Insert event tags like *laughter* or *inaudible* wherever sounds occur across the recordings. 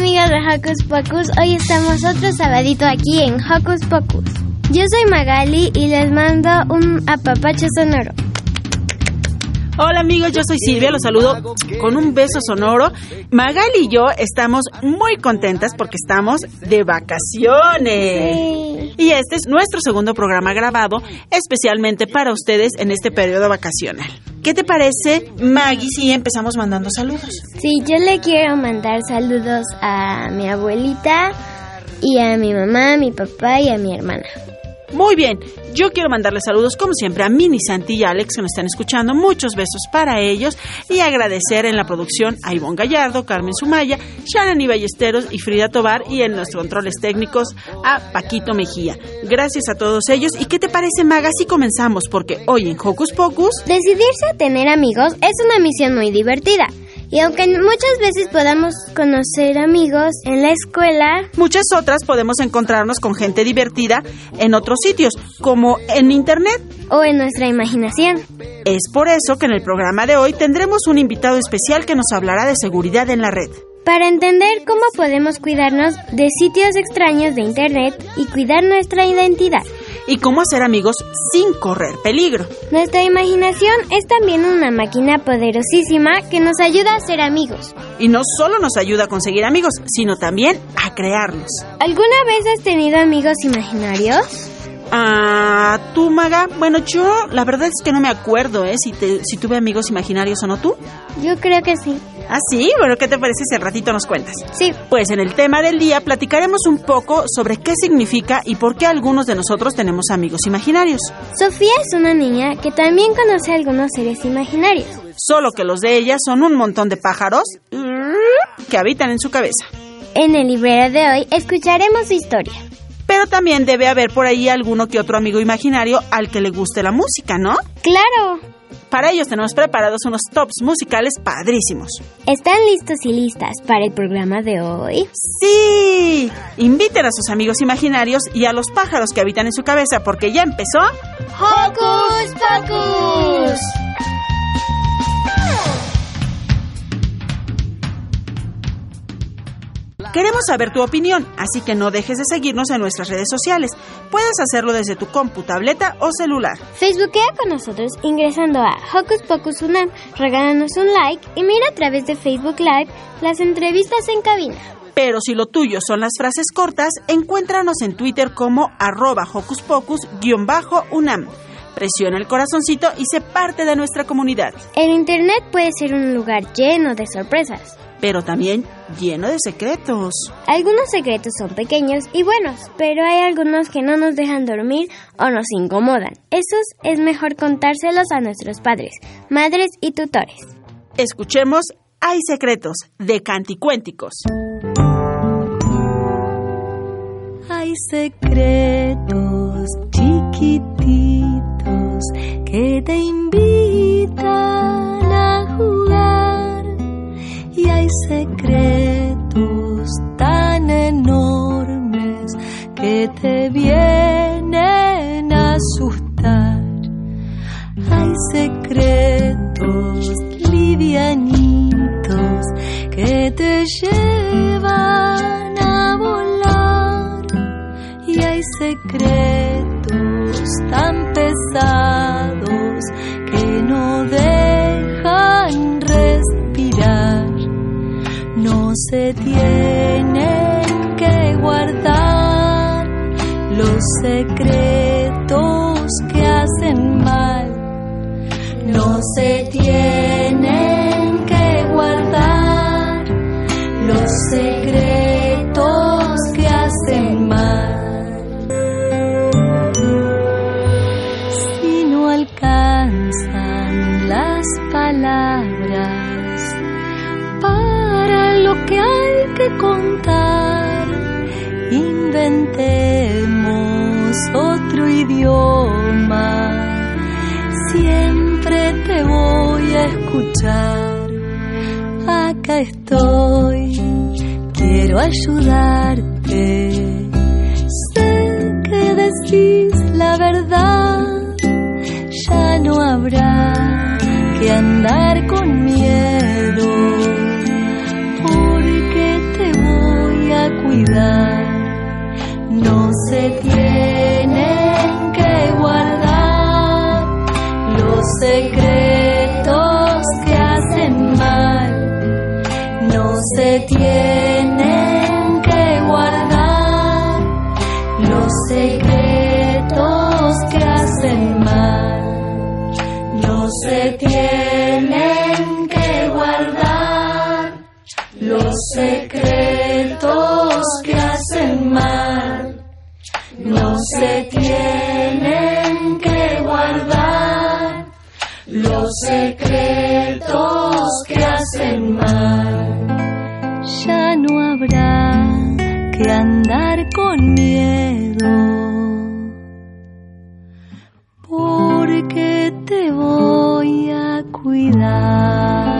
amigos de Hocus Pocus, hoy estamos otro sabadito aquí en Hocus Pocus. Yo soy Magali y les mando un apapacho sonoro. Hola amigos, yo soy Silvia, los saludo con un beso sonoro. Magali y yo estamos muy contentas porque estamos de vacaciones. Y este es nuestro segundo programa grabado especialmente para ustedes en este periodo vacacional. ¿Qué te parece, Maggie, si empezamos mandando saludos? Sí, yo le quiero mandar saludos a mi abuelita y a mi mamá, a mi papá y a mi hermana. Muy bien, yo quiero mandarles saludos como siempre a Mini Santi y Alex que nos están escuchando. Muchos besos para ellos y agradecer en la producción a Ivonne Gallardo, Carmen Sumaya, Sharon y Ballesteros y Frida Tobar y en nuestros controles técnicos a Paquito Mejía. Gracias a todos ellos. ¿Y qué te parece, Maga, si comenzamos? Porque hoy en Hocus Pocus... Decidirse a tener amigos es una misión muy divertida. Y aunque muchas veces podamos conocer amigos en la escuela, muchas otras podemos encontrarnos con gente divertida en otros sitios, como en Internet o en nuestra imaginación. Es por eso que en el programa de hoy tendremos un invitado especial que nos hablará de seguridad en la red. Para entender cómo podemos cuidarnos de sitios extraños de Internet y cuidar nuestra identidad y cómo hacer amigos sin correr peligro. Nuestra imaginación es también una máquina poderosísima que nos ayuda a ser amigos. Y no solo nos ayuda a conseguir amigos, sino también a crearlos. ¿Alguna vez has tenido amigos imaginarios? Ah, tú, Maga. Bueno, yo la verdad es que no me acuerdo, ¿eh? Si, si tuve amigos imaginarios o no tú. Yo creo que sí. ¿Ah, sí? Bueno, ¿qué te parece si al ratito nos cuentas? Sí. Pues en el tema del día platicaremos un poco sobre qué significa y por qué algunos de nosotros tenemos amigos imaginarios. Sofía es una niña que también conoce a algunos seres imaginarios. Solo que los de ella son un montón de pájaros que habitan en su cabeza. En el librero de hoy escucharemos su historia. Pero también debe haber por ahí alguno que otro amigo imaginario al que le guste la música, ¿no? Claro. Para ellos tenemos preparados unos tops musicales padrísimos. ¿Están listos y listas para el programa de hoy? Sí. Inviten a sus amigos imaginarios y a los pájaros que habitan en su cabeza porque ya empezó... ¡Hocus Pocus! Queremos saber tu opinión, así que no dejes de seguirnos en nuestras redes sociales. Puedes hacerlo desde tu compu, tableta o celular. Facebookea con nosotros ingresando a Hocus Pocus Unam, regálanos un like y mira a través de Facebook Live las entrevistas en cabina. Pero si lo tuyo son las frases cortas, encuéntranos en Twitter como arroba Hocus Pocus-unam. Presiona el corazoncito y sé parte de nuestra comunidad. El Internet puede ser un lugar lleno de sorpresas pero también lleno de secretos. Algunos secretos son pequeños y buenos, pero hay algunos que no nos dejan dormir o nos incomodan. Esos es mejor contárselos a nuestros padres, madres y tutores. Escuchemos Hay secretos de Canticuénticos. Hay secretos chiquititos que te invitan hay secretos tan enormes que te vienen a asustar. Hay secretos livianitos que te llevan a volar y hay secretos tan pesados que no dejan se tienen que guardar los secretos que hacen mal. No se tienen que guardar los secretos que hacen mal. Si no alcanzan las palabras que contar, inventemos otro idioma. Siempre te voy a escuchar. Acá estoy, quiero ayudarte. Sé que decís la verdad, ya no habrá que andar con miedo, No se tienen que guardar los secretos que hacen mal. No se tienen mal. No se tienen que guardar los secretos que hacen mal. Ya no habrá que andar con miedo. Porque te voy a cuidar.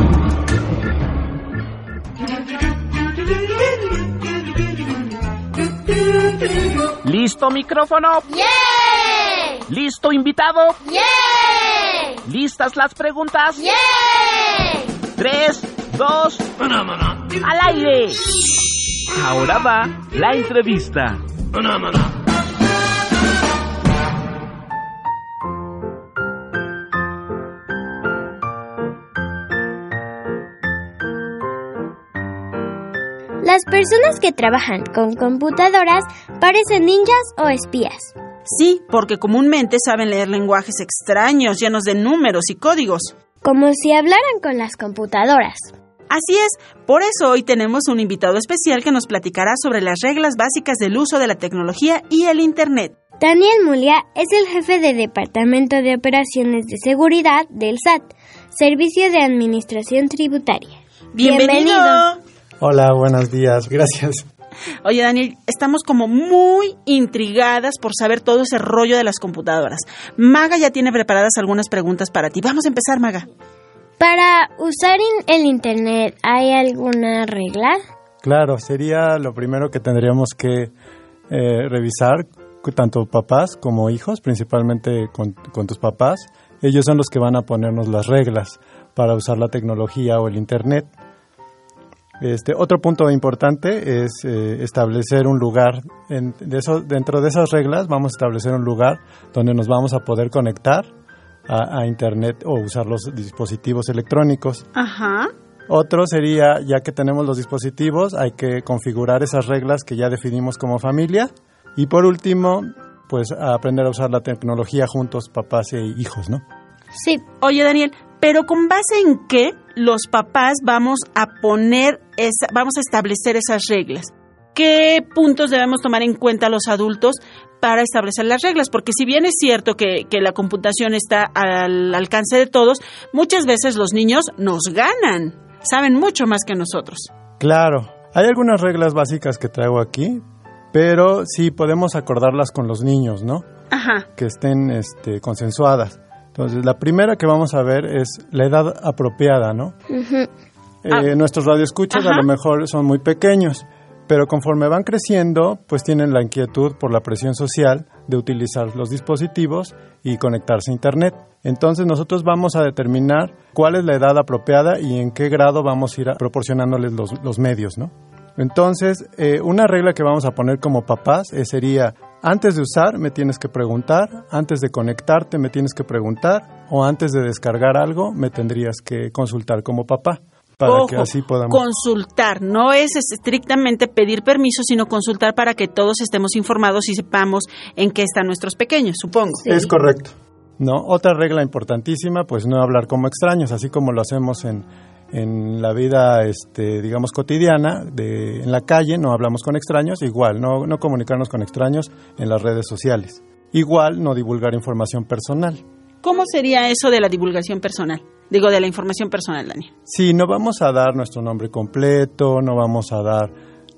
¿Listo micrófono? ¿Listo invitado? ¿Listas las preguntas? Tres, dos, al aire. Ahora va la entrevista. Las personas que trabajan con computadoras parecen ninjas o espías. Sí, porque comúnmente saben leer lenguajes extraños llenos de números y códigos. Como si hablaran con las computadoras. Así es, por eso hoy tenemos un invitado especial que nos platicará sobre las reglas básicas del uso de la tecnología y el Internet. Daniel Mulia es el jefe de Departamento de Operaciones de Seguridad del SAT, Servicio de Administración Tributaria. ¡Bienvenido! Hola, buenos días, gracias. Oye, Daniel, estamos como muy intrigadas por saber todo ese rollo de las computadoras. Maga ya tiene preparadas algunas preguntas para ti. Vamos a empezar, Maga. Para usar in- el Internet, ¿hay alguna regla? Claro, sería lo primero que tendríamos que eh, revisar, tanto papás como hijos, principalmente con, con tus papás. Ellos son los que van a ponernos las reglas para usar la tecnología o el Internet. Este, otro punto importante es eh, establecer un lugar, en- de eso- dentro de esas reglas vamos a establecer un lugar donde nos vamos a poder conectar a, a Internet o usar los dispositivos electrónicos. Ajá. Otro sería, ya que tenemos los dispositivos, hay que configurar esas reglas que ya definimos como familia. Y por último, pues a aprender a usar la tecnología juntos, papás e hijos, ¿no? Sí, Oye, Daniel, pero ¿con base en qué los papás vamos a poner, esa, vamos a establecer esas reglas? ¿Qué puntos debemos tomar en cuenta los adultos para establecer las reglas? Porque si bien es cierto que, que la computación está al alcance de todos, muchas veces los niños nos ganan, saben mucho más que nosotros. Claro, hay algunas reglas básicas que traigo aquí, pero sí podemos acordarlas con los niños, ¿no? Ajá. Que estén este, consensuadas. Entonces, la primera que vamos a ver es la edad apropiada, ¿no? Eh, nuestros radioescuchas a Ajá. lo mejor son muy pequeños, pero conforme van creciendo, pues tienen la inquietud por la presión social de utilizar los dispositivos y conectarse a Internet. Entonces nosotros vamos a determinar cuál es la edad apropiada y en qué grado vamos a ir a- proporcionándoles los, los medios, ¿no? Entonces, eh, una regla que vamos a poner como papás eh, sería, antes de usar me tienes que preguntar, antes de conectarte me tienes que preguntar, o antes de descargar algo me tendrías que consultar como papá, para Ojo, que así podamos... consultar, no es estrictamente pedir permiso, sino consultar para que todos estemos informados y sepamos en qué están nuestros pequeños, supongo. Es correcto. ¿No? Otra regla importantísima, pues no hablar como extraños, así como lo hacemos en, en la vida, este, digamos, cotidiana, de, en la calle, no hablamos con extraños, igual, no, no comunicarnos con extraños en las redes sociales. Igual, no divulgar información personal. ¿Cómo sería eso de la divulgación personal? Digo, de la información personal, Daniel. Sí, no vamos a dar nuestro nombre completo, no vamos a dar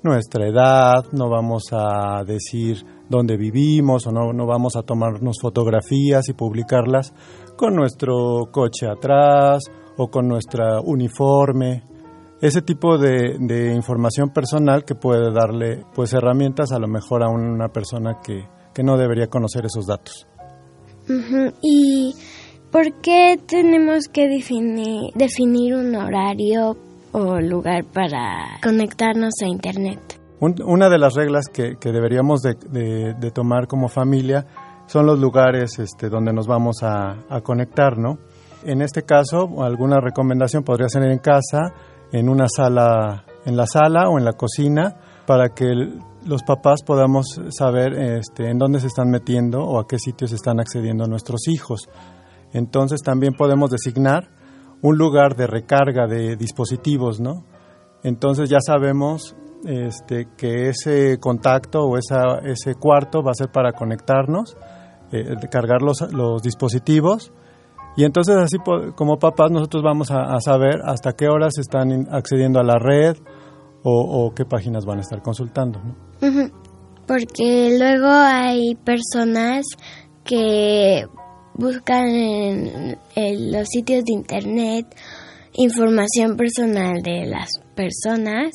nuestra edad, no vamos a decir dónde vivimos o no, no vamos a tomarnos fotografías y publicarlas con nuestro coche atrás o con nuestro uniforme. Ese tipo de, de información personal que puede darle pues herramientas a lo mejor a una persona que, que no debería conocer esos datos. ¿Y por qué tenemos que definir, definir un horario o lugar para conectarnos a Internet? Un- una de las reglas que, que deberíamos de, de- de tomar como familia son los lugares este, donde nos vamos a, a conectar, ¿no? En este caso, alguna recomendación podría ser en casa, en una sala, en la sala o en la cocina, para que los papás podamos saber este, en dónde se están metiendo o a qué sitios están accediendo nuestros hijos. Entonces también podemos designar un lugar de recarga de dispositivos, ¿no? Entonces ya sabemos este, que ese contacto o ese cuarto va a ser para conectarnos, eh, cargar los dispositivos. Y entonces así como papás nosotros vamos a, a saber hasta qué horas están accediendo a la red o, o qué páginas van a estar consultando. ¿no? Porque luego hay personas que buscan en, en los sitios de internet información personal de las personas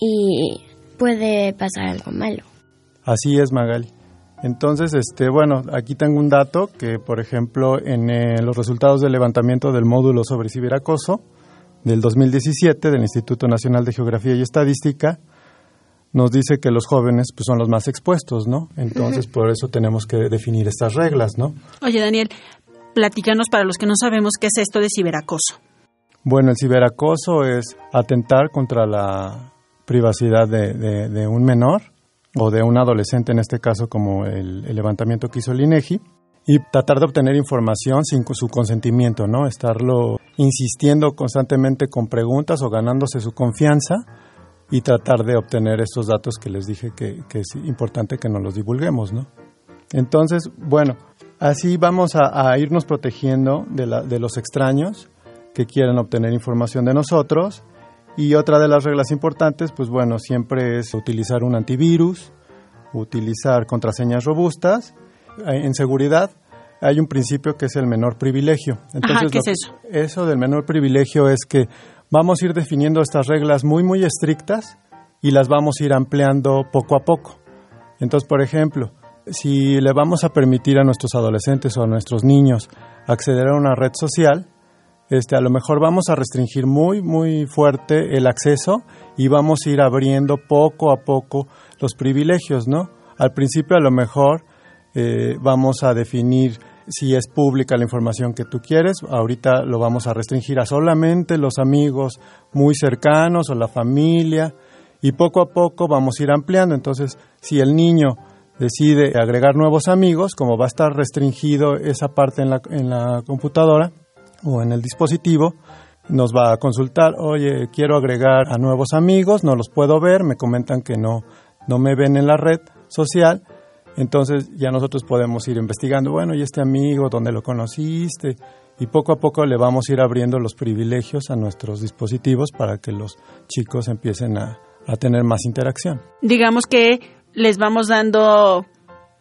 y puede pasar algo malo. Así es, Magali. Entonces, este, bueno, aquí tengo un dato que, por ejemplo, en eh, los resultados del levantamiento del módulo sobre ciberacoso del 2017 del Instituto Nacional de Geografía y Estadística, nos dice que los jóvenes pues, son los más expuestos, ¿no? Entonces, por eso tenemos que definir estas reglas, ¿no? Oye, Daniel, platícanos para los que no sabemos qué es esto de ciberacoso. Bueno, el ciberacoso es atentar contra la privacidad de, de- de un menor o de un adolescente, en este caso como el, el levantamiento que hizo el INEGI, y tratar de obtener información sin su consentimiento, ¿no? Estarlo insistiendo constantemente con preguntas o ganándose su confianza y tratar de obtener estos datos que les dije que, que es importante que nos los divulguemos, ¿no? Entonces, bueno, así vamos a, a irnos protegiendo de, la- de los extraños que quieran obtener información de nosotros. Y otra de las reglas importantes, pues bueno, siempre es utilizar un antivirus, utilizar contraseñas robustas. Eh, En seguridad hay un principio que es el menor privilegio. Ajá, ¿qué es eso? Eso del menor privilegio es que vamos a ir definiendo estas reglas muy, muy estrictas y las vamos a ir ampliando poco a poco. Entonces, por ejemplo, si le vamos a permitir a nuestros adolescentes o a nuestros niños acceder a una red social, este, a lo mejor vamos a restringir muy, muy fuerte el acceso y vamos a ir abriendo poco a poco los privilegios, ¿no? Al principio a lo mejor eh, vamos a definir si es pública la información que tú quieres, ahorita lo vamos a restringir a solamente los amigos muy cercanos o la familia y poco a poco vamos a ir ampliando. Entonces, si el niño decide agregar nuevos amigos, como va a estar restringido esa parte en la, en la computadora o en el dispositivo, nos va a consultar, oye, quiero agregar a nuevos amigos, no los puedo ver, me comentan que no, no me ven en la red social, entonces ya nosotros podemos ir investigando, bueno, y este amigo, ¿dónde lo conociste? Y poco a poco le vamos a ir abriendo los privilegios a nuestros dispositivos para que los chicos empiecen a, a tener más interacción. Digamos que les vamos dando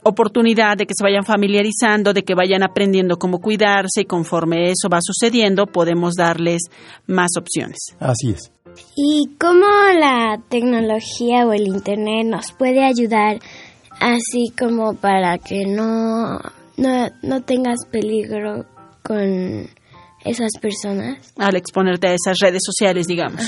oportunidad de que se vayan familiarizando, de que vayan aprendiendo cómo cuidarse y conforme eso va sucediendo podemos darles más opciones. Así es. ¿Y cómo la tecnología o el Internet nos puede ayudar así como para que no, no, no tengas peligro con esas personas? Al exponerte a esas redes sociales, digamos.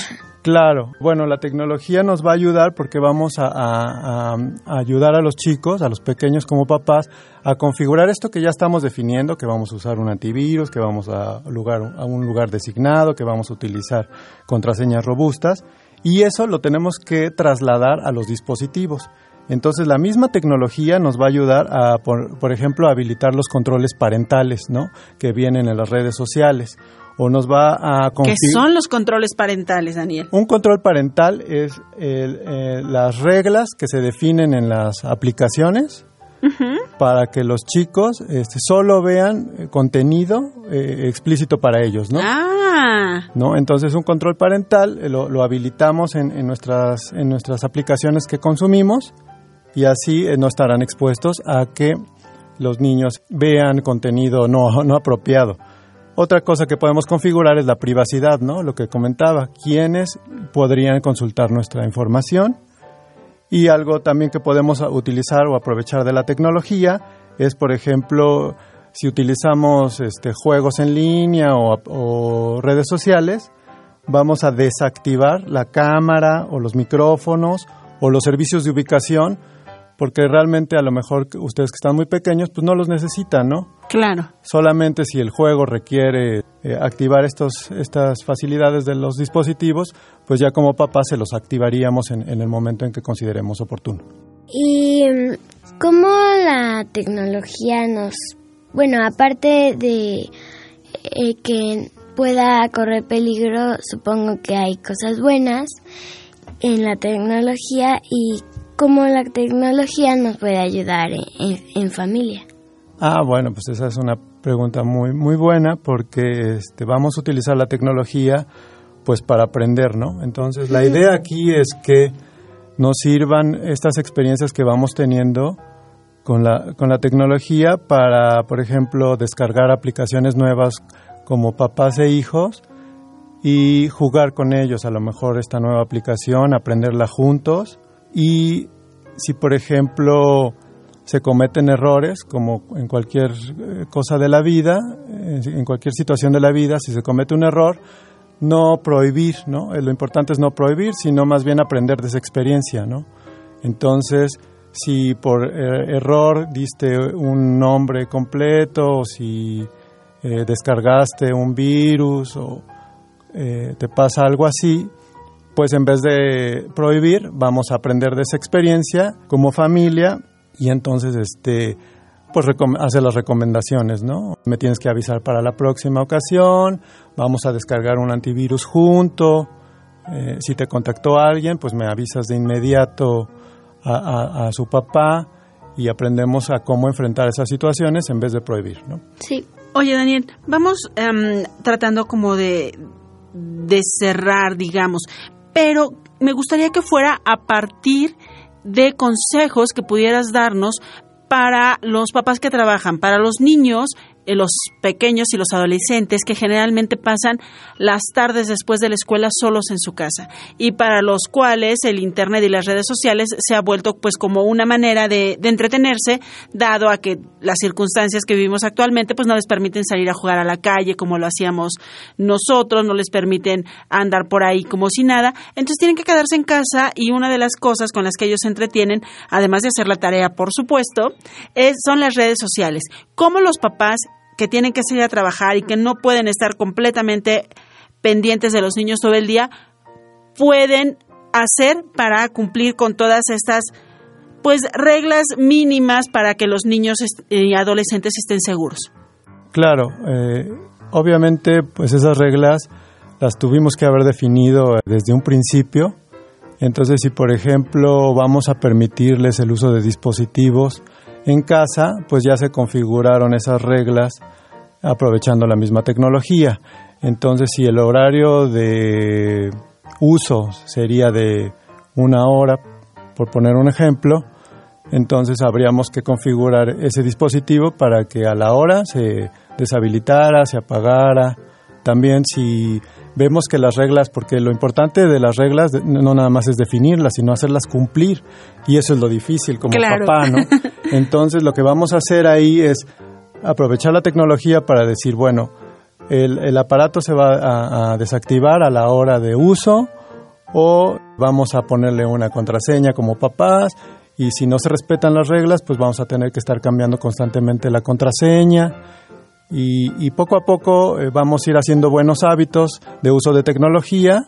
Claro, bueno, la tecnología nos va a ayudar porque vamos a, ayudar a los chicos, a los pequeños como papás, a configurar esto que ya estamos definiendo, que vamos a usar un antivirus, que vamos a, lugar, a un lugar designado, que vamos a utilizar contraseñas robustas, y eso lo tenemos que trasladar a los dispositivos. Entonces la misma tecnología nos va a ayudar a, por, por ejemplo, a habilitar los controles parentales, ¿no? Que vienen en las redes sociales. O nos va a ¿Qué son los controles parentales, Daniel? un control parental es el, eh, las reglas que se definen en las aplicaciones para que los chicos este, solo vean eh, contenido eh, explícito para ellos, ¿no? Ah, ¿No? Entonces un control parental eh, lo, lo habilitamos en, en nuestras, en nuestras aplicaciones que consumimos y así no estarán expuestos a que los niños vean contenido no, no apropiado. Otra cosa que podemos configurar es la privacidad, ¿no? Lo que comentaba, quiénes podrían consultar nuestra información y algo también que podemos utilizar o aprovechar de la tecnología es, por ejemplo, si utilizamos este, juegos en línea o, o redes sociales, vamos a desactivar la cámara o los micrófonos o los servicios de ubicación, porque realmente a lo mejor ustedes que están muy pequeños, pues no los necesitan, ¿no? Claro. Solamente si el juego requiere eh, activar estos, estas facilidades de los dispositivos, pues ya como papá se los activaríamos en, en el momento en que consideremos oportuno. ¿Y mm, cómo la tecnología nos... Bueno, aparte de eh, que pueda correr peligro, supongo que hay cosas buenas en la tecnología y cómo la tecnología nos puede ayudar en, en- en familia. Ah, bueno, pues esa es una pregunta muy muy buena porque este, vamos a utilizar la tecnología pues para aprender, ¿no? Entonces la idea aquí es que nos sirvan estas experiencias que vamos teniendo con la, con la tecnología para, por ejemplo, descargar aplicaciones nuevas como papás e hijos y jugar con ellos, a lo mejor esta nueva aplicación, aprenderla juntos. Y si, por ejemplo, se cometen errores, como en cualquier eh, cosa de la vida, en cualquier situación de la vida, si se comete un error, no prohibir, ¿no? Eh, Lo importante es no prohibir, sino más bien aprender de esa experiencia, ¿no? Entonces, si por eh, error diste un nombre completo, o si descargaste un virus, o te pasa algo así, pues en vez de prohibir, vamos a aprender de esa experiencia como familia y entonces este pues hacer las recomendaciones, ¿no? Me tienes que avisar para la próxima ocasión, vamos a descargar un antivirus junto, eh, si te contactó alguien, pues me avisas de inmediato a su papá y aprendemos a cómo enfrentar esas situaciones en vez de prohibir, ¿no? Sí. Oye, Daniel, vamos em, tratando como de, de cerrar, digamos, pero me gustaría que fuera a partir de consejos que pudieras darnos para los papás que trabajan, para los niños, los pequeños y los adolescentes que generalmente pasan las tardes después de la escuela solos en su casa y para los cuales el internet y las redes sociales se ha vuelto pues como una manera de, de entretenerse dado a que las circunstancias que vivimos actualmente pues no les permiten salir a jugar a la calle como lo hacíamos nosotros, no les permiten andar por ahí como si nada, entonces tienen que quedarse en casa y una de las cosas con las que ellos se entretienen, además de hacer la tarea por supuesto, es, son las redes sociales. ¿Cómo los papás que tienen que salir a trabajar y que no pueden estar completamente pendientes de los niños todo el día, pueden hacer para cumplir con todas estas pues reglas mínimas para que los niños est- y adolescentes estén seguros. Claro, eh, obviamente pues esas reglas las tuvimos que haber definido desde un principio. Entonces si por ejemplo vamos a permitirles el uso de dispositivos en casa, pues ya se configuraron esas reglas aprovechando la misma tecnología. Entonces si el horario de uso sería de una hora, por poner un ejemplo, Entonces habríamos que configurar ese dispositivo para que a la hora se deshabilitara, se apagara. También si vemos que las reglas, porque lo importante de las reglas no nada más es definirlas, sino hacerlas cumplir. Y eso es lo difícil como papá, ¿no? *laughs* Entonces lo que vamos a hacer ahí es aprovechar la tecnología para decir, bueno, el, aparato se va a, desactivar a la hora de uso o vamos a ponerle una contraseña como papás y si no se respetan las reglas, pues vamos a tener que estar cambiando constantemente la contraseña y, poco a poco eh, vamos a ir haciendo buenos hábitos de uso de tecnología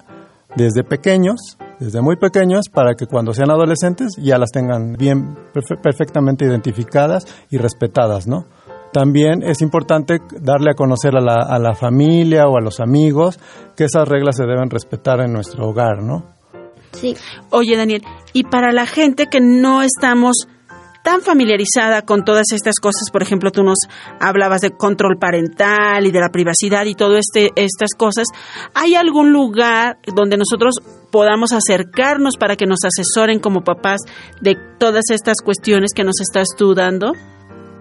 desde pequeños, desde muy pequeños, para que cuando sean adolescentes ya las tengan bien, perfectamente identificadas y respetadas, ¿no? También es importante darle a conocer a la, a la familia o a los amigos que esas reglas se deben respetar en nuestro hogar, ¿no? Sí. Oye, Daniel, y para la gente que no estamos tan familiarizada con todas estas cosas, por ejemplo, tú nos hablabas de control parental y de la privacidad y todo este estas cosas, ¿hay algún lugar donde nosotros podamos acercarnos para que nos asesoren como papás de todas estas cuestiones que nos estás tú dando?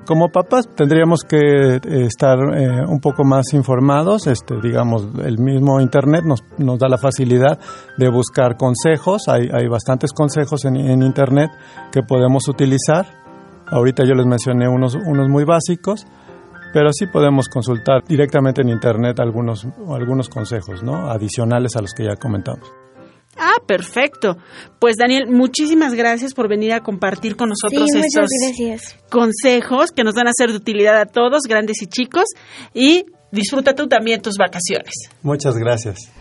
Como papás tendríamos que eh, estar eh, un poco más informados, este, digamos, el mismo Internet nos, nos da la facilidad de buscar consejos, hay, hay bastantes consejos en, en, Internet que podemos utilizar, ahorita yo les mencioné unos, unos muy básicos, pero sí podemos consultar directamente en Internet algunos, algunos consejos, ¿no? Adicionales a los que ya comentamos. Ah, perfecto. Pues Daniel, muchísimas gracias por venir a compartir con nosotros estos consejos que nos van a ser de utilidad a todos, grandes y chicos, y disfruta tú también tus vacaciones. Muchas gracias.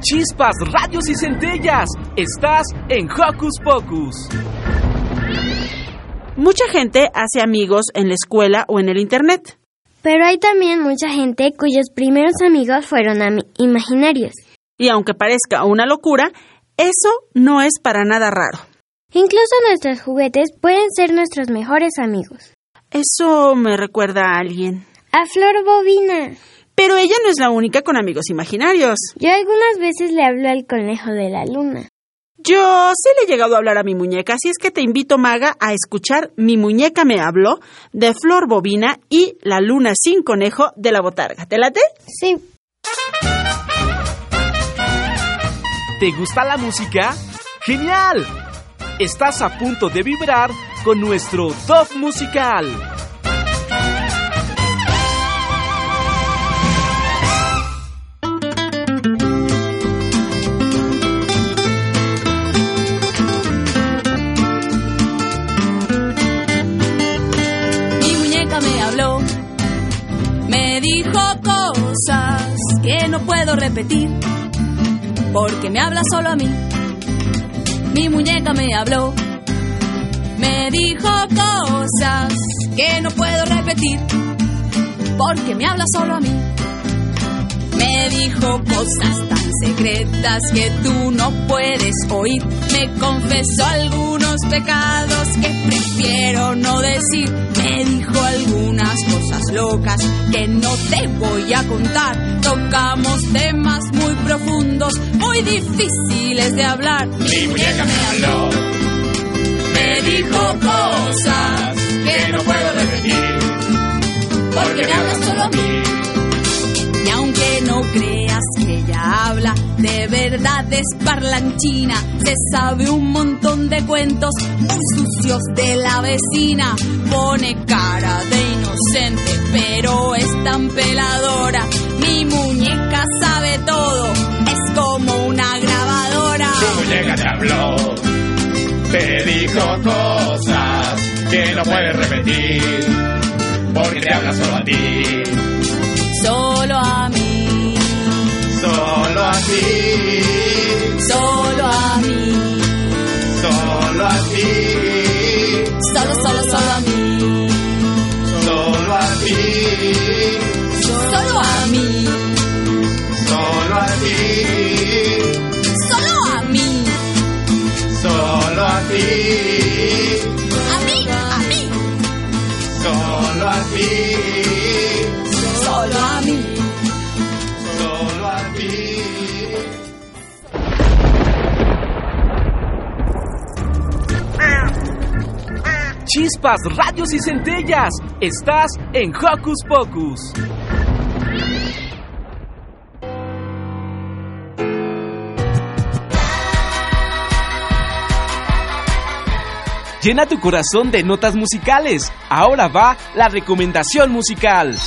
Chispas, radios y centellas. Estás en Hocus Pocus. Mucha gente hace amigos en la escuela o en el Internet. Pero hay también mucha gente cuyos primeros amigos fueron imaginarios. Y aunque parezca una locura, eso no es para nada raro. Incluso nuestros juguetes pueden ser nuestros mejores amigos. Eso me recuerda a alguien. A Flor Bobina. Pero ella no es la única con amigos imaginarios. Yo algunas veces le hablo al conejo de la luna. Yo sí le he llegado a hablar a mi muñeca, así es que te invito, Maga, a escuchar Mi muñeca me habló de Flor Bobina y La luna sin conejo de la botarga. ¿Te late? Sí. ¿Te gusta la música? ¡Genial! Estás a punto de vibrar con nuestro top musical. Que no puedo repetir porque me habla solo a mí. Mi muñeca me habló, me dijo cosas que no puedo repetir porque me habla solo a mí. Me dijo cosas tan secretas que tú no puedes oír. Me confesó algunos pecados que prefiero no decir. Me dijo algunas cosas locas que no te voy a contar. Tocamos temas muy profundos, muy difíciles de hablar. Mi muñeca me habló. Me dijo cosas que no puedo repetir. Porque me habla solo a mí aunque no creas que ella habla, de verdad es parlanchina. Se sabe un montón de cuentos muy sucios de la vecina. Pone cara de inocente, pero es tan peladora. Mi muñeca sabe todo, es como una grabadora. Tu muñeca te habló, te dijo cosas que no puedes repetir, porque te habla solo a ti. Solo a mí, solo a ti, solo a mí, solo a ti, solo, solo, solo a mí, ti, solo a mí, solo a ti, solo a mí, solo a ti, a mí, a mí, solo a ti. Solo a mí. Chispas, radios y centellas. Estás en Hocus Pocus. Llena tu corazón de notas musicales. Ahora va la recomendación musical.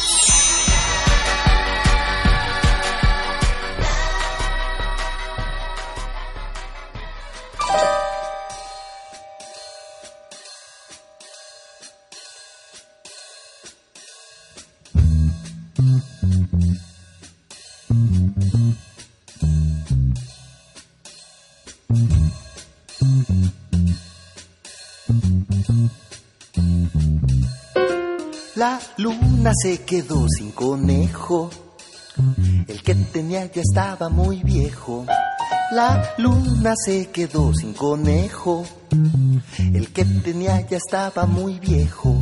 La luna se quedó sin conejo. El que tenía ya estaba muy viejo. La luna se quedó sin conejo. El que tenía ya estaba muy viejo.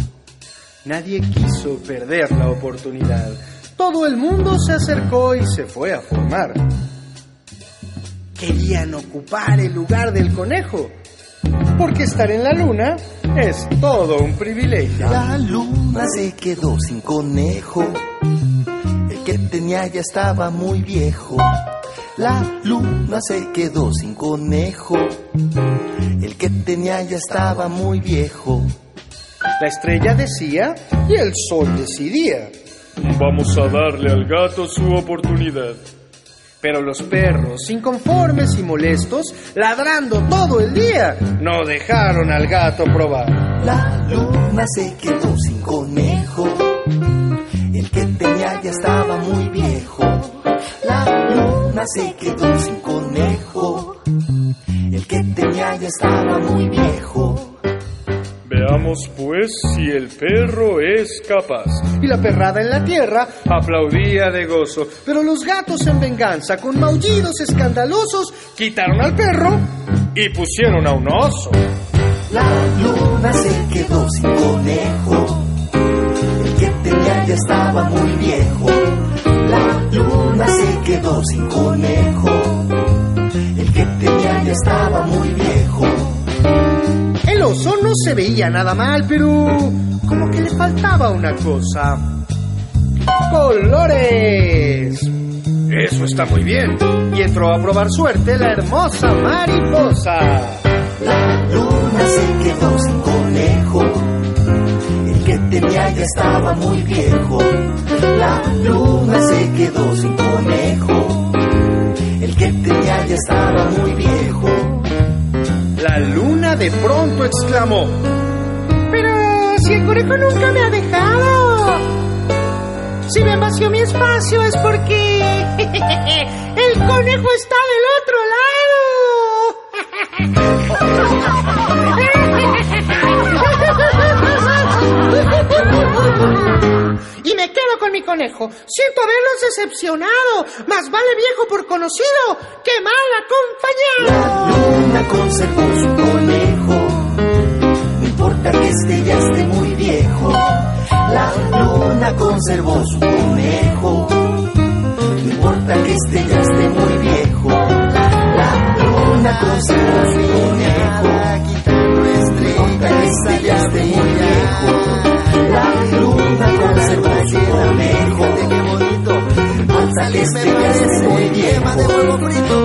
Nadie quiso perder la oportunidad. Todo el mundo se acercó y se fue a formar. Querían ocupar el lugar del conejo, porque estar en la luna es todo un privilegio. La luna se quedó sin conejo. El que tenía ya estaba muy viejo. La luna se quedó sin conejo. El que tenía ya estaba muy viejo. La estrella decía y el sol decidía. Vamos a darle al gato su oportunidad. Pero los perros, inconformes y molestos, ladrando todo el día, no dejaron al gato probar. La luna se quedó sin conejo. El que tenía ya estaba muy viejo. La luna se quedó sin conejo. El que tenía ya estaba muy viejo. Veamos pues si el perro es capaz. Y la perrada en la tierra aplaudía de gozo. Pero los gatos en venganza, con maullidos escandalosos, quitaron al perro y pusieron a un oso. La luna se quedó sin conejo. El que tenía ya estaba muy viejo. La luna se quedó sin conejo. El que tenía ya estaba muy viejo. No se veía nada mal, pero como que le faltaba una cosa. ¡Colores! Eso está muy bien. Y entró a probar suerte la hermosa mariposa. La luna se quedó sin conejo. El que tenía ya estaba muy viejo. La luna se quedó sin conejo. El que tenía ya estaba muy viejo. La luna de pronto exclamó. Pero si el conejo nunca me ha dejado. Si me vació mi espacio es porque *laughs* el conejo está del otro lado. *laughs* Y me quedo con mi conejo. Siento haberlos decepcionado. Más vale viejo por conocido que mal acompañado. La luna conservó su conejo. No importa que esté ya esté muy viejo. La luna conservó su conejo. No importa que esté ya esté muy viejo. La luna conservó su conejo. No importa que esté ya esté muy viejo. La luna conservó su conejo. No importa que esté ya esté muy viejo.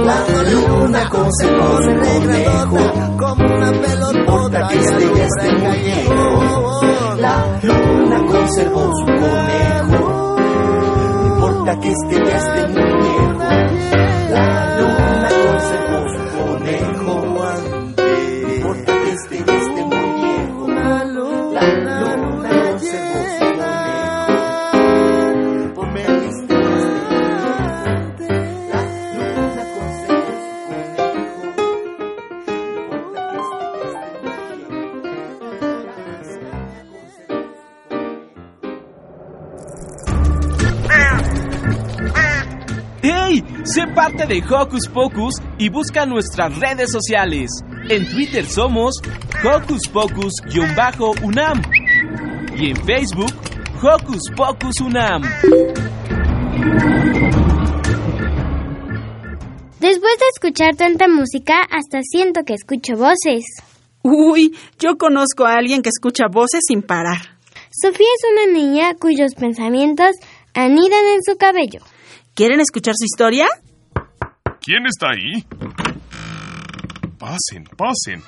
La luna conservó su conejo. No importa que esté ya esté muy viejo. La luna conservó su conejo. No importa que esté ya esté muy viejo. La luna de Hocus Pocus y busca nuestras redes sociales. En Twitter somos Hocus Pocus-UNAM y en Facebook Hocus Pocus UNAM. Después de escuchar tanta música, hasta siento que escucho voces. Uy, yo conozco a alguien que escucha voces sin parar. Sofía es una niña cuyos pensamientos anidan en su cabello. ¿Quieren escuchar su historia? ¿Quién está ahí? Pasen, pasen.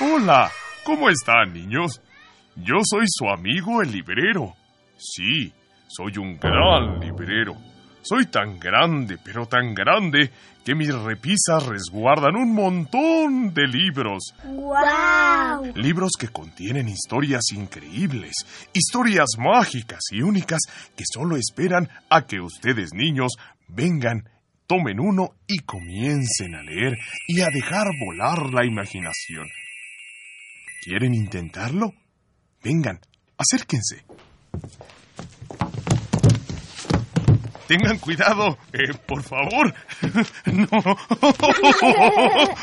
Hola, ¿cómo están, niños? Yo soy su amigo el librero. Sí, soy un gran librero. Soy tan grande, pero tan grande, que mis repisas resguardan un montón de libros. ¡Guau! Libros que contienen historias increíbles, historias mágicas y únicas que solo esperan a que ustedes niños vengan, tomen uno y comiencen a leer y a dejar volar la imaginación. ¿Quieren intentarlo? Vengan, acérquense. Tengan cuidado, eh, por favor. *laughs* No, *laughs*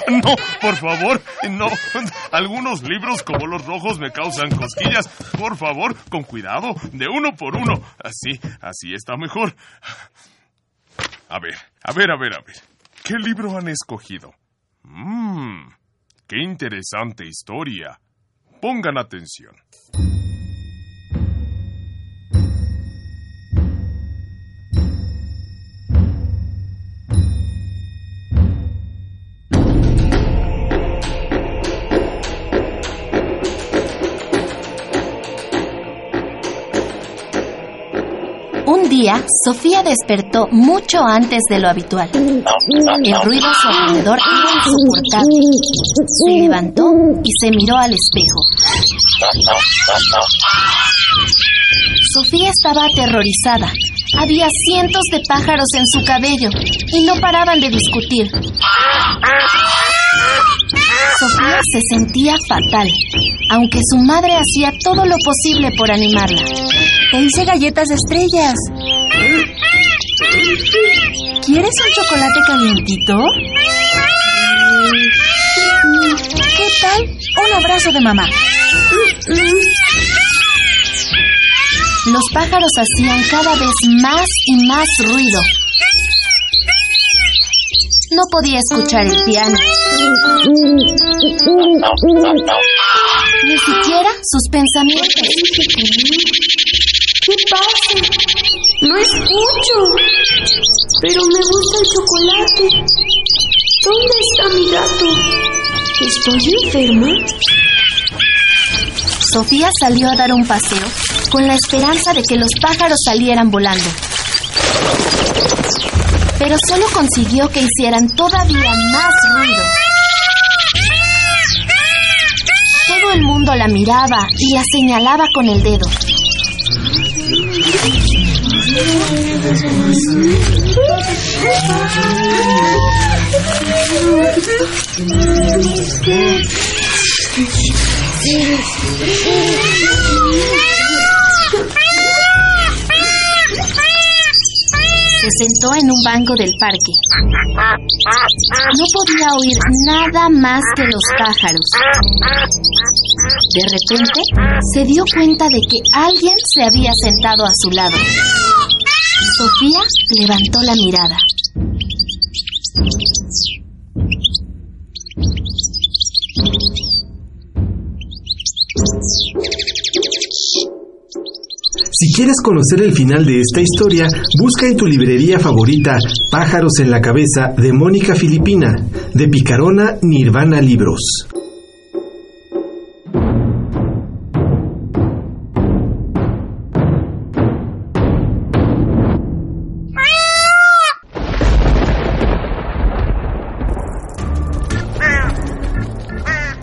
no, por favor, no. Algunos libros como los rojos me causan cosquillas. Por favor, con cuidado, de uno por uno. Así, así está mejor. A ver, a ver, a ver, a ver. ¿Qué libro han escogido? Mmm, qué interesante historia. Pongan atención. Sofía despertó mucho antes de lo habitual. El ruido a su alrededor era insoportable. Se levantó y se miró al espejo. Sofía estaba aterrorizada. Había cientos de pájaros en su cabello y no paraban de discutir. Sofía se sentía fatal, aunque su madre hacía todo lo posible por animarla. Te hice galletas estrellas. ¿Quieres un chocolate calientito? ¿Qué tal un abrazo de mamá? Los pájaros hacían cada vez más y más ruido. No podía escuchar el piano. Ni siquiera sus pensamientos. ¿Qué pasa? No escucho. Pero me gusta el chocolate. ¿Dónde está mi gato? ¿Estoy enferma? Sofía salió a dar un paseo con la esperanza de que los pájaros salieran volando. Pero solo consiguió que hicieran todavía más ruido. Todo el mundo la miraba y la señalaba con el dedo. I'm. Se sentó en un banco del parque. No podía oír nada más que los pájaros. De repente, se dio cuenta de que alguien se había sentado a su lado. Sofía levantó la mirada. Quieres conocer el final de esta historia, busca en tu librería favorita Pájaros en la cabeza de Mónica Filipina, de Picarona Nirvana Libros.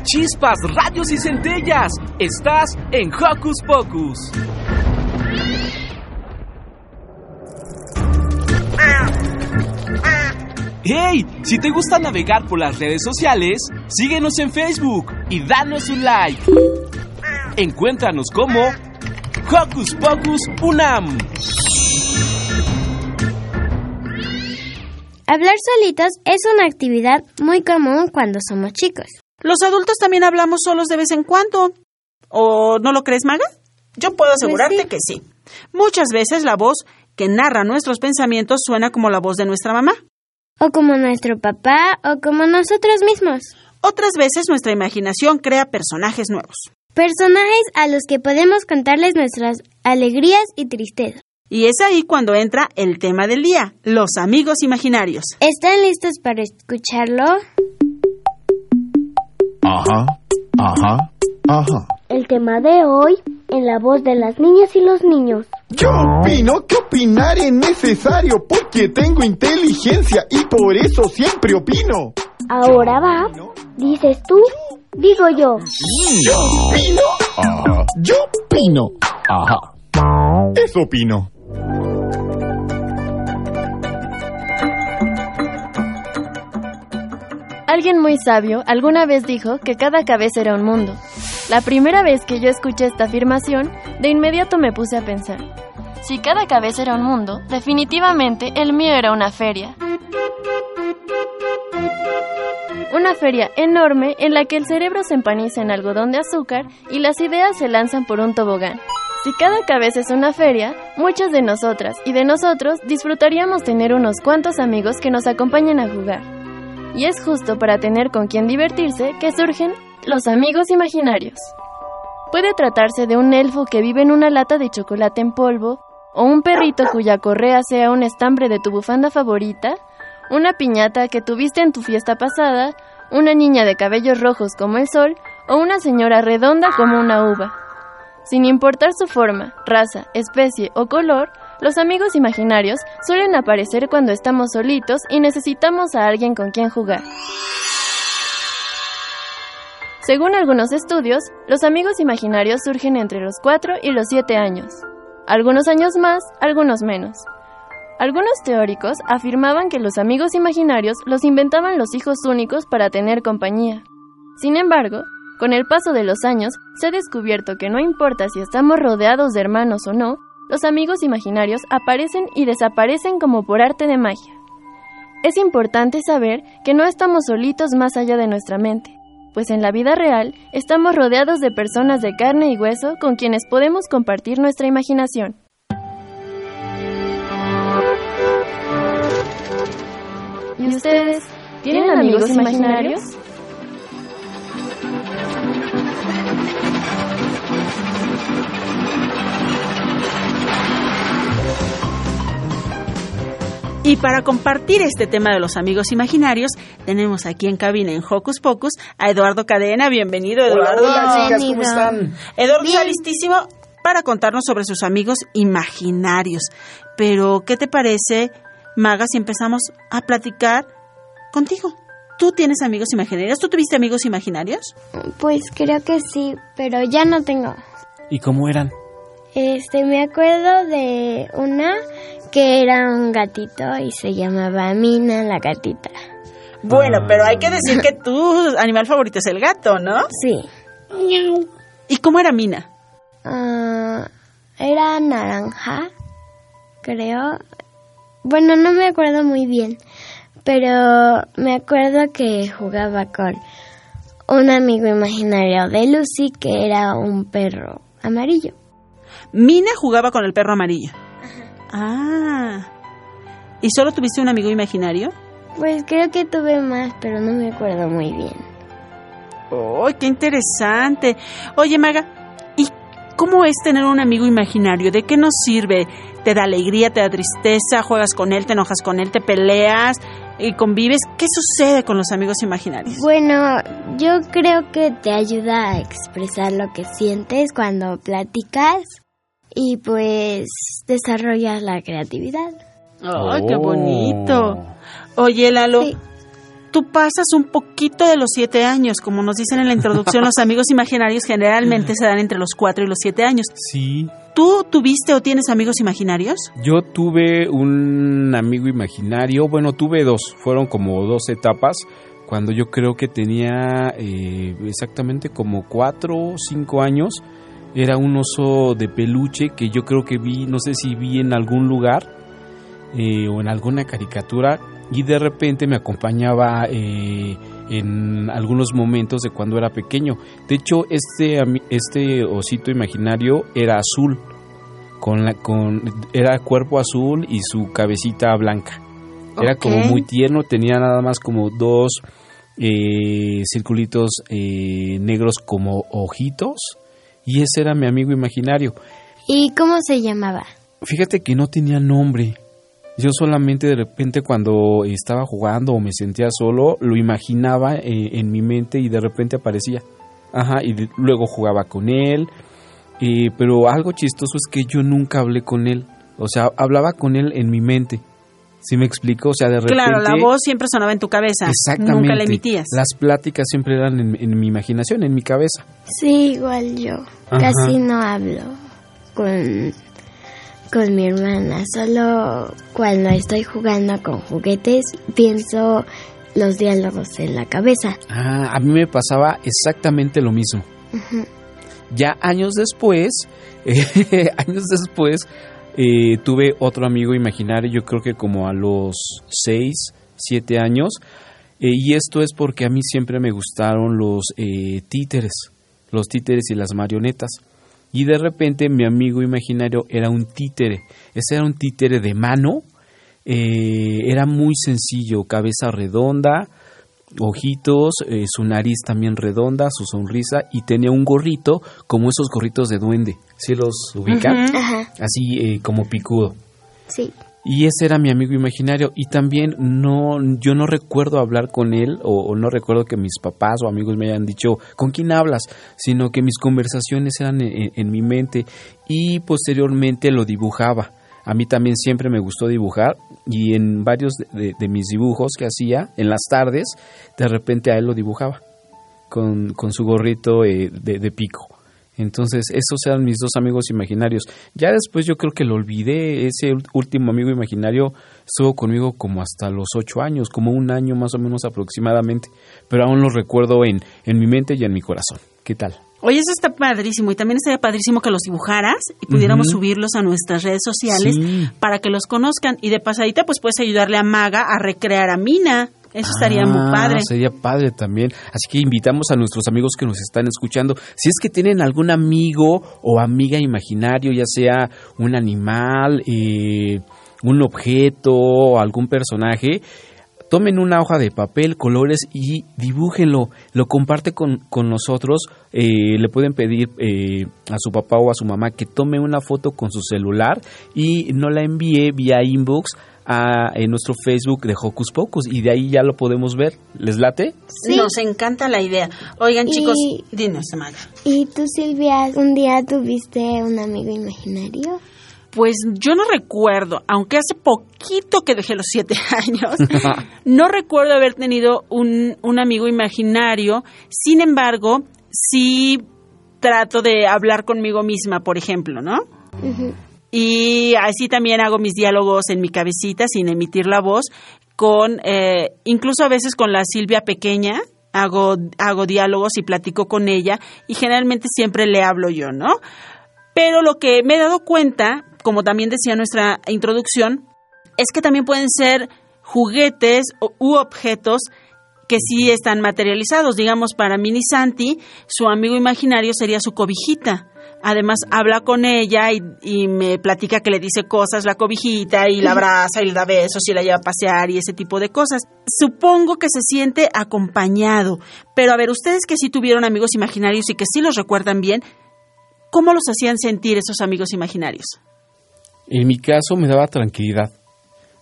Chispas, radios y centellas. Estás en Hocus Pocus. ¡Hey! Si te gusta navegar por las redes sociales, síguenos en Facebook y danos un like. Encuéntranos como Hocus Pocus Unam. Hablar solitos es una actividad muy común cuando somos chicos. Los adultos también hablamos solos de vez en cuando. ¿O no lo crees, Maga? Yo puedo asegurarte que sí. Muchas veces la voz que narra nuestros pensamientos suena como la voz de nuestra mamá. O como nuestro papá o como nosotros mismos. Otras veces nuestra imaginación crea personajes nuevos. Personajes a los que podemos contarles nuestras alegrías y tristezas. Y es ahí cuando entra el tema del día, los amigos imaginarios. ¿Están listos para escucharlo? Ajá, ajá, ajá. El tema de hoy en la voz de las niñas y los niños. Yo opino que opinar es necesario porque tengo inteligencia y por eso siempre opino. Ahora va. Dices tú, digo yo. Yo opino. Ajá. Yo opino. Ajá. Eso opino. Alguien muy sabio alguna vez dijo que cada cabeza era un mundo. La primera vez que yo escuché esta afirmación, de inmediato me puse a pensar. Si cada cabeza era un mundo, definitivamente el mío era una feria. Una feria enorme en la que el cerebro se empaniza en algodón de azúcar y las ideas se lanzan por un tobogán. Si cada cabeza es una feria, muchas de nosotras y de nosotros disfrutaríamos tener unos cuantos amigos que nos acompañen a jugar. Y es justo para tener con quien divertirse que surgen los amigos imaginarios. Puede tratarse de un elfo que vive en una lata de chocolate en polvo, o un perrito cuya correa sea un estambre de tu bufanda favorita, una piñata que tuviste en tu fiesta pasada, una niña de cabellos rojos como el sol, o una señora redonda como una uva. Sin importar su forma, raza, especie o color, los amigos imaginarios suelen aparecer cuando estamos solitos y necesitamos a alguien con quien jugar. Según algunos estudios, los amigos imaginarios surgen entre los 4 y los 7 años. Algunos años más, algunos menos. Algunos teóricos afirmaban que los amigos imaginarios los inventaban los hijos únicos para tener compañía. Sin embargo, con el paso de los años, se ha descubierto que no importa si estamos rodeados de hermanos o no, los amigos imaginarios aparecen y desaparecen como por arte de magia. Es importante saber que no estamos solitos más allá de nuestra mente, pues en la vida real estamos rodeados de personas de carne y hueso con quienes podemos compartir nuestra imaginación. ¿Y ustedes tienen amigos imaginarios? Y para compartir este tema de los amigos imaginarios, tenemos aquí en cabina en Hocus Pocus a Eduardo Cadena. Bienvenido, Eduardo. Hola, hola chicas, ¿cómo están? Eduardo está listísimo para contarnos sobre sus amigos imaginarios. Pero, ¿qué te parece, Maga, si empezamos a platicar contigo? ¿Tú tienes amigos imaginarios? ¿Tú tuviste amigos imaginarios? Pues creo que sí, pero ya no tengo. ¿Y cómo eran? Este, me acuerdo de una que era un gatito y se llamaba Mina la gatita. Bueno, pero hay que decir que tu animal favorito es el gato, ¿no? Sí. ¿Y cómo era Mina? Ah, era naranja, creo. Bueno, no me acuerdo muy bien, pero me acuerdo que jugaba con un amigo imaginario de Lucy que era un perro amarillo. Mina jugaba con el perro amarillo. Ah. ¿Y solo tuviste un amigo imaginario? Pues creo que tuve más, pero no me acuerdo muy bien. ¡Oh, qué interesante! Oye, Maga, ¿y cómo es tener un amigo imaginario? ¿De qué nos sirve? ¿Te da alegría, te da tristeza? ¿Juegas con él, te enojas con él, te peleas y convives? ¿Qué sucede con los amigos imaginarios? Bueno, yo creo que te ayuda a expresar lo que sientes cuando platicas y pues desarrollas la creatividad. ¡Ay, qué bonito! Oye, Lalo, tú pasas un poquito de los siete años, como nos dicen en la introducción, los *laughs* amigos imaginarios generalmente se dan entre los cuatro y los siete años. Sí. ¿Tú tuviste o tienes amigos imaginarios? Yo tuve un amigo imaginario, bueno, tuve dos, fueron como dos etapas, cuando yo creo que tenía eh, exactamente como cuatro o cinco años, era un oso de peluche que yo creo que vi, no sé si vi en algún lugar eh, o en alguna caricatura y de repente me acompañaba eh, en algunos momentos de cuando era pequeño. De hecho, este, este osito imaginario era azul, con la, con, era cuerpo azul y su cabecita blanca. Era como muy tierno, tenía nada más como dos eh, circulitos eh, negros como ojitos, y ese era mi amigo imaginario. ¿Y cómo se llamaba? Fíjate que no tenía nombre. Yo solamente de repente cuando estaba jugando o me sentía solo, lo imaginaba eh, en mi mente y de repente aparecía. Ajá, y de- luego jugaba con él. eh, pero algo chistoso es que yo nunca hablé con él. O sea, hablaba con él en mi mente. ¿Sí me explico? O sea, de repente... Claro, la voz siempre sonaba en tu cabeza. Exactamente. Nunca la emitías. Las pláticas siempre eran en, en mi imaginación, en mi cabeza. Sí, igual yo. Ajá. Casi no hablo con, con mi hermana. Solo cuando estoy jugando con juguetes pienso los diálogos en la cabeza. Ah, a mí me pasaba exactamente lo mismo. Ya años después, *laughs* eh, años después, eh, tuve otro amigo imaginario, yo creo que como a los 6, 7 años, eh, y esto es porque a mí siempre me gustaron los eh, títeres, los títeres y las marionetas. Y de repente mi amigo imaginario era un títere, ese era un títere de mano, eh, era muy sencillo, cabeza redonda, ojitos, eh, su nariz también redonda, su sonrisa y tenía un gorrito como esos gorritos de duende. ¿Sí los. Ajá. Así eh, como picudo. Sí. Y ese era mi amigo imaginario. Y también no yo no recuerdo hablar con él o, no recuerdo que mis papás o amigos me hayan dicho con quién hablas, sino que mis conversaciones eran en, en mi mente. Y posteriormente lo dibujaba. A mí también siempre me gustó dibujar. Y en varios de, de- mis dibujos que hacía en las tardes, de repente a él lo dibujaba. Con, con su gorrito eh, de pico. Entonces, esos eran mis dos amigos imaginarios. Ya después yo creo que lo olvidé. Ese último amigo imaginario estuvo conmigo como hasta los ocho años, como un año más o menos aproximadamente. Pero aún lo recuerdo en, en mi mente y en mi corazón. ¿Qué tal? Oye, eso está padrísimo. Y también estaría padrísimo que los dibujaras y pudiéramos subirlos a nuestras redes sociales Sí. para que los conozcan. Y de pasadita, pues puedes ayudarle a Maga a recrear a Mina. Eso estaría muy Ah, padre. Sería padre también. Así que invitamos a nuestros amigos que nos están escuchando. Si es que tienen algún amigo o amiga imaginario, ya sea un animal, eh, un objeto algún personaje, tomen una hoja de papel, colores y dibújenlo. Lo comparte con, con nosotros. Eh, le pueden pedir eh, a su papá o a su mamá que tome una foto con su celular y no la envíe vía inbox a en nuestro Facebook de Hocus Pocus y de ahí ya lo podemos ver. ¿Les late? Nos encanta la idea. Oigan, Y- chicos, dinos, Maga. ¿Y tú, Silvia, un día tuviste un amigo imaginario? Pues yo no recuerdo, aunque hace poquito que dejé los siete *laughs* años, *laughs* no recuerdo haber tenido un, un amigo imaginario. Sin embargo, sí trato de hablar conmigo misma, por ejemplo, ¿no? Y así también hago mis diálogos en mi cabecita sin emitir la voz, con eh, incluso a veces con la Silvia pequeña. Hago, hago diálogos y platico con ella y generalmente siempre le hablo yo, ¿no? Pero lo que me he dado cuenta, como también decía nuestra introducción, es que también pueden ser juguetes u objetos que sí están materializados. Digamos, para Mini Santi, su amigo imaginario sería su cobijita. Además, habla con ella y, y me platica que le dice cosas la cobijita y la *laughs* abraza y le da besos y la lleva a pasear y ese tipo de cosas. Supongo que se siente acompañado. Pero a ver, ustedes que sí tuvieron amigos imaginarios y que sí los recuerdan bien, ¿cómo los hacían sentir esos amigos imaginarios? En mi caso me daba tranquilidad.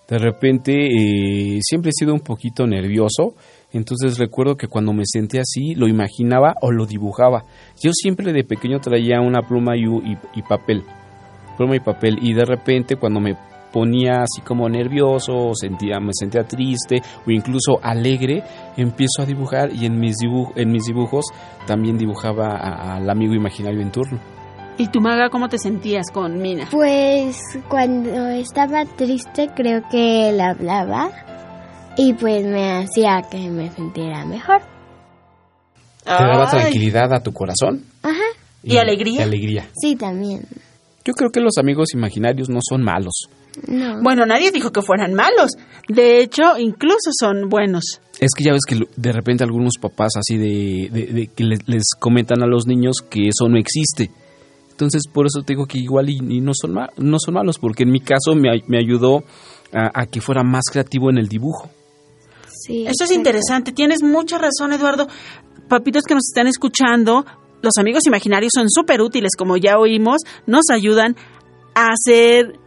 De repente eh, siempre he sido un poquito nervioso, entonces recuerdo que cuando me senté así lo imaginaba o lo dibujaba. Yo siempre de pequeño traía una pluma y, y- papel, pluma y papel, y de repente cuando me ponía así como nervioso, sentía, me sentía triste o incluso alegre, empiezo a dibujar y en mis, dibuj- en mis dibujos también dibujaba al amigo imaginario en turno. ¿Y tu maga cómo te sentías con Mina? Pues cuando estaba triste creo que él hablaba y pues me hacía que me sintiera mejor. Te daba Ay. tranquilidad a tu corazón Ajá. ¿Y alegría? y alegría. Sí, también. Yo creo que los amigos imaginarios no son malos. No. Bueno, nadie dijo que fueran malos. De hecho, incluso son buenos. Es que ya ves que de repente algunos papás así de, de- de que les, les comentan a los niños que eso no existe. Entonces por eso te digo que igual y, y no, son ma- no son malos, porque en mi caso me, me ayudó a, a que fuera más creativo en el dibujo. Sí, Esto es interesante. Tienes mucha razón, Eduardo. Papitos que nos están escuchando, los amigos imaginarios son súper útiles, como ya oímos, nos ayudan a ser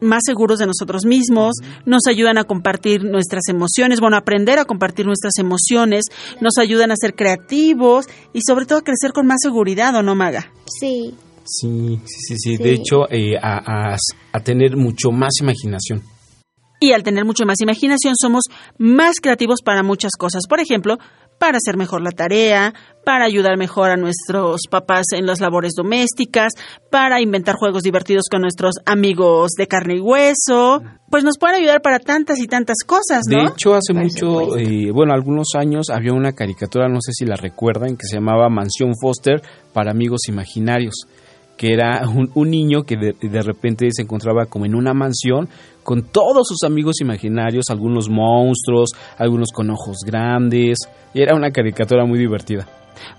más seguros de nosotros mismos, nos ayudan a compartir nuestras emociones, bueno, aprender a compartir nuestras emociones, nos ayudan a ser creativos y sobre todo a crecer con más seguridad, ¿o no, Maga? Sí. Sí, sí, sí, sí. De hecho, eh, a, a- a tener mucho más imaginación. Y al tener mucho más imaginación somos más creativos para muchas cosas. Por ejemplo, para hacer mejor la tarea, para ayudar mejor a nuestros papás en las labores domésticas, para inventar juegos divertidos con nuestros amigos de carne y hueso. Pues nos pueden ayudar para tantas y tantas cosas, ¿no? De hecho, hace mucho, eh, bueno, algunos años había una caricatura, no sé si la recuerdan, que se llamaba Mansión Foster para amigos imaginarios, que era un, un niño que de, de repente se encontraba como en una mansión con todos sus amigos imaginarios, algunos monstruos, algunos con ojos grandes, y era una caricatura muy divertida.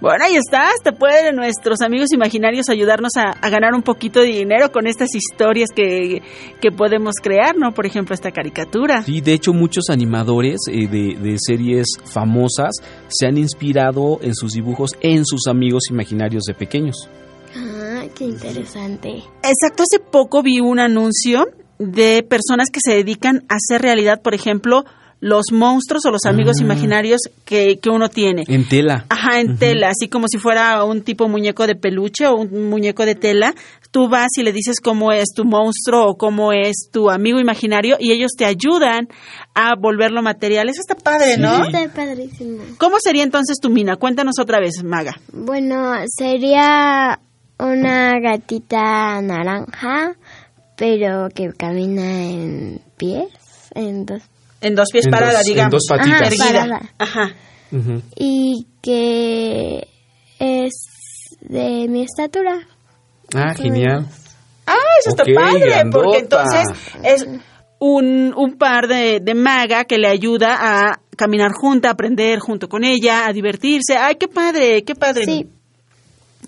Bueno, ahí estás. Te pueden nuestros amigos imaginarios ayudarnos a, a ganar un poquito de dinero con estas historias que, que podemos crear, ¿no? Por ejemplo, esta caricatura. Sí, de hecho muchos animadores eh, de, de series famosas se han inspirado en sus dibujos en sus amigos imaginarios de pequeños. Ah, qué interesante. Exacto, hace poco vi un anuncio de personas que se dedican a hacer realidad, por ejemplo, los monstruos o los amigos Ah. imaginarios que, que uno tiene. En tela. Ajá, en tela, así como si fuera un tipo muñeco de peluche o un muñeco de tela. Tú vas y le dices cómo es tu monstruo o cómo es tu amigo imaginario y ellos te ayudan a volverlo material. Eso está padre, ¿no? Está padrísimo. ¿Cómo sería entonces tu mina? Cuéntanos otra vez, Maga. Bueno, sería una gatita naranja, pero que camina en pies, en dos. En dos pies En parada, dos- en digamos. dos patitas. Ajá, parada. Ajá. Y que es de mi estatura. Ah, genial. Ah, eso Ok, está padre, grandota. porque entonces es un, un par de, de maga que le ayuda a caminar junta, a aprender junto con ella, a divertirse. Ay, qué padre, qué padre. Sí.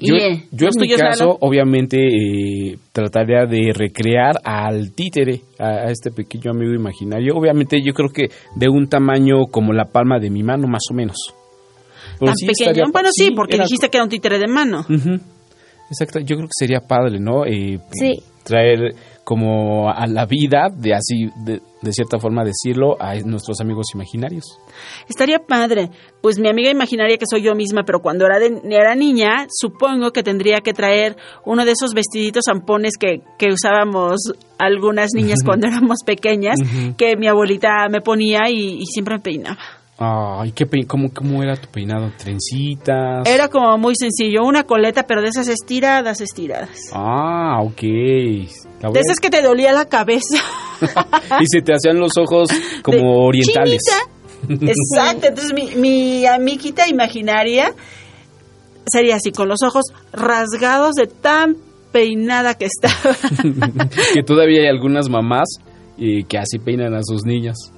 Yo, yo en ¿los mi caso, obviamente, eh, trataría de recrear al títere, a, a este pequeño amigo imaginario. Obviamente, yo creo que de un tamaño como la palma de mi mano, más o menos. Pero Tan sí pequeño. estaría- Bueno, sí, porque era- dijiste que era un títere de mano. Exacto, yo creo que sería padre, ¿no? Eh, Sí. Traer como a la vida, de así, de, de cierta forma decirlo, a nuestros amigos imaginarios. Estaría padre. Pues mi amiga imaginaria que soy yo misma, pero cuando era, de- era niña, supongo que tendría que traer uno de esos vestiditos zampones que, que usábamos algunas niñas cuando éramos pequeñas, que mi abuelita me ponía y, y siempre me peinaba. Ay, ¿qué cómo, ¿cómo era tu peinado? ¿Trencitas? Era como muy sencillo, una coleta, pero de esas estiradas, estiradas. Ah, ok. De esas que te dolía la cabeza. *laughs* y se te hacían los ojos como De orientales. Exacto, entonces mi, mi amiguita imaginaria sería así, con los ojos rasgados de tan peinada que estaba. *laughs* que todavía hay algunas mamás eh, que así peinan a sus niñas.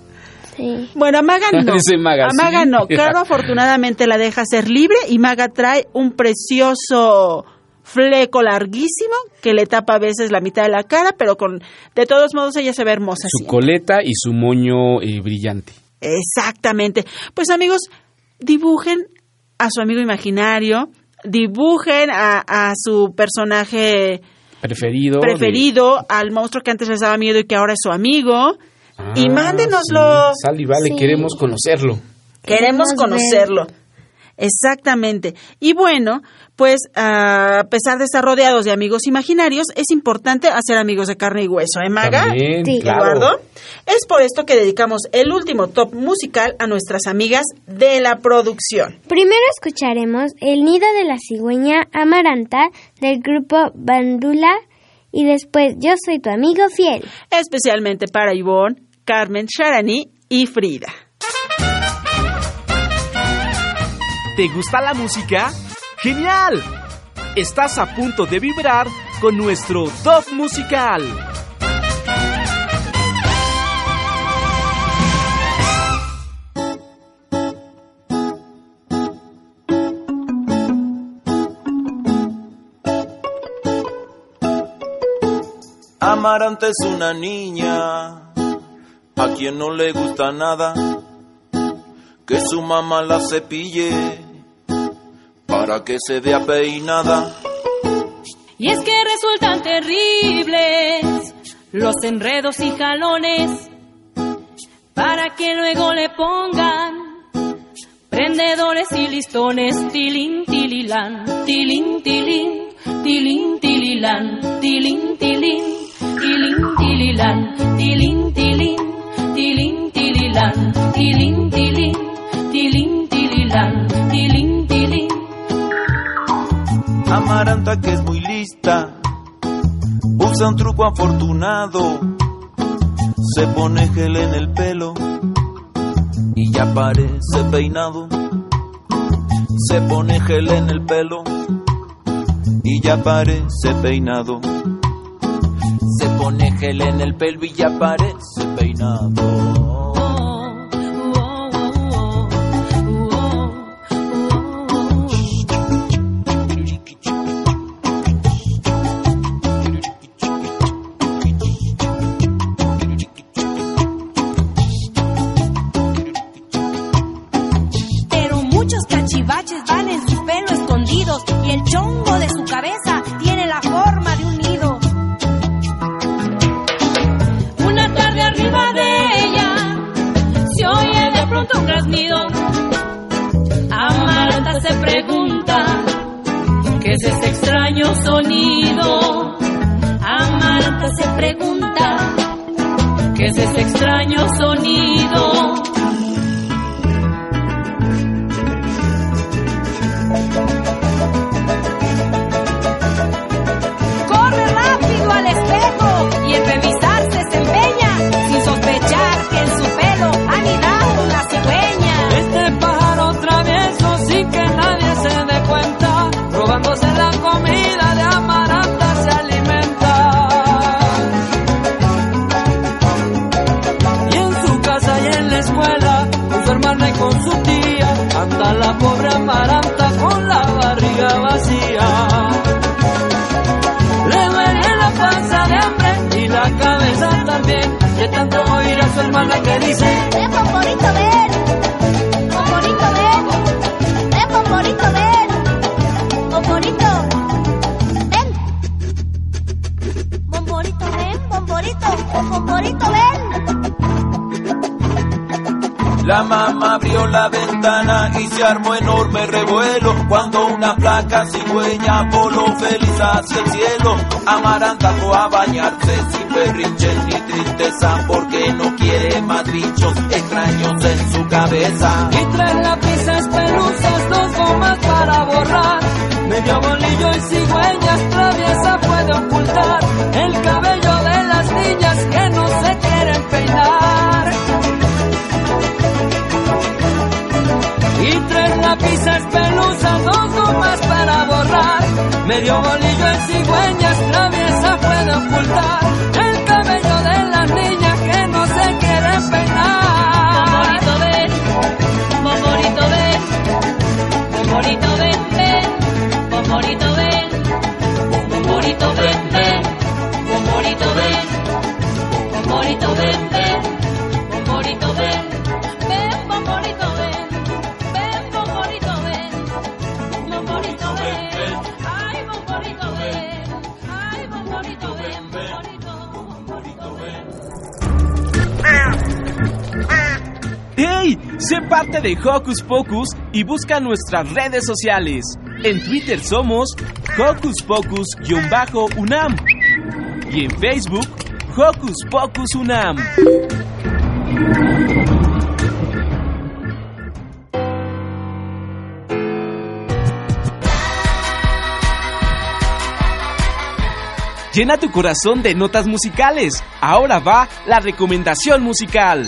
Sí. Bueno, a Maga no. *laughs* Dice Maga, a Maga sí. no. *laughs* Claro, afortunadamente la deja ser libre y Maga trae un precioso fleco larguísimo que le tapa a veces la mitad de la cara, pero con de todos modos ella se ve hermosa. Su coleta y su moño eh, brillante. Exactamente. Pues amigos, dibujen a su amigo imaginario, dibujen a, a su personaje Preferido. de- preferido, al monstruo que antes les daba miedo y que ahora es su amigo, Ah, y mándenoslo. sí. Sal y vale, Sí. queremos conocerlo. Queremos Queremos conocerlo. Exactamente. Y bueno, pues a pesar de estar rodeados de amigos imaginarios, es importante hacer amigos de carne y hueso, ¿eh, Maga? También, Sí. claro. Eduardo. Es por esto que dedicamos el último top musical a nuestras amigas de la producción. Primero escucharemos El nido de la cigüeña amaranta del grupo Bandula y después Yo soy tu amigo fiel. especialmente para Ivonne, Carmen, Sharani y Frida. ¿Te gusta la música? ¡Genial! Estás a punto de vibrar con nuestro top musical. Amaranta es una niña a quien no le gusta nada. que su mamá la cepille para que se vea peinada. Y es que resultan terribles los enredos y jalones para que luego le pongan prendedores y listones, tilín, tililán, tilín, tilín, tilín, tililán, tilín, tilín, tilín, tililán, tilín, tilín, tilín, tililán, tilín, tilín, tilín, tililán, tilín, tilín. Amaranta que es muy lista, usa un truco afortunado, se pone gel en el pelo y ya parece peinado. Se pone gel en el pelo y ya parece peinado. Pone gel en el pelo y ya peinado. Ven! ¡Pomporito! ¡Pomporito, ven! La mamá abrió la ventana y se armó enorme revuelo cuando una flaca cigüeña voló feliz hacia el cielo. Amaranta fue a bañarse sin berrinches ni tristeza porque no quiere más bichos extraños en su cabeza. y tres lápices pelusas, dos gomas para borrar, medio bolillo y cigüeñas traviesa puede ocultar el cabello niñas que no se quieren peinar. Y tres lápices pelusas, dos gomas para borrar, medio bolillo en cigüeñas traviesa puede ocultar el cabello de las niñas que no se quieren peinar. Pomporito, ven! ¡Pomporito, ven! ¡Pomporito, ven, ven! ¡Pomporito, ven, ven! ¡Pomporito, ven! ¡Ven, Pomporito, ven! ¡Ven, Pomporito, ven! ¡Pomporito, ven! ¡Ay, Pomporito, ven! ¡Ay, Pomporito, ven! ¡Pomporito, ¡Hey! Sé parte de Hocus Pocus y busca nuestras redes sociales. En Twitter somos Hocus Pocus-UNAM y en Facebook Hocus Pocus UNAM. Llena tu corazón de notas musicales. Ahora va la recomendación musical.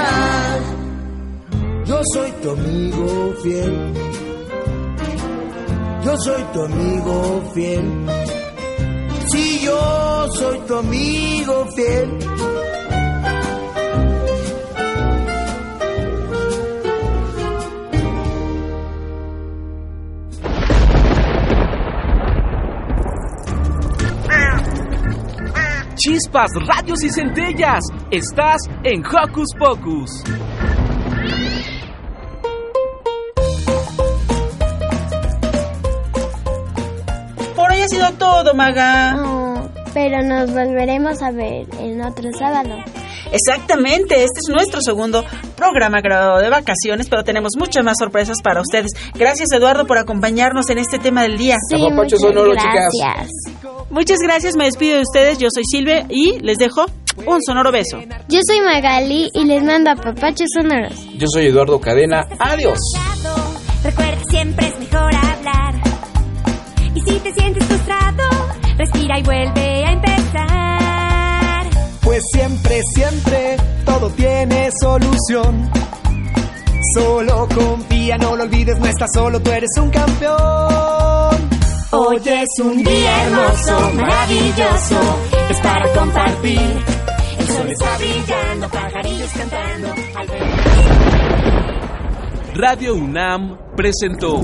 Yo soy tu amigo fiel. Yo soy tu amigo fiel. Si yo soy tu amigo fiel. Chispas, radios y centellas. Estás en Hocus Pocus. Sido todo, Maga. Oh, pero nos volveremos a ver en otro sábado. Exactamente, este es nuestro segundo programa grabado de vacaciones, pero tenemos muchas más sorpresas para ustedes. Gracias, Eduardo, por acompañarnos en este tema del día. Sí, muchas gracias. Muchas gracias, me despido de ustedes. Yo soy Silve y les dejo un sonoro beso. Yo soy Magali y les mando a papachos sonoros. Yo soy Eduardo Cadena. Adiós. Recuerda, siempre es mejor hablar. Y si te sientes frustrado, respira y vuelve a empezar. Pues siempre, siempre, todo tiene solución. Solo confía, no lo olvides, no estás solo, tú eres un campeón. Hoy es un día hermoso, maravilloso, es para compartir. El sol está brillando, pajarillos cantando. Al ver... Radio UNAM presentó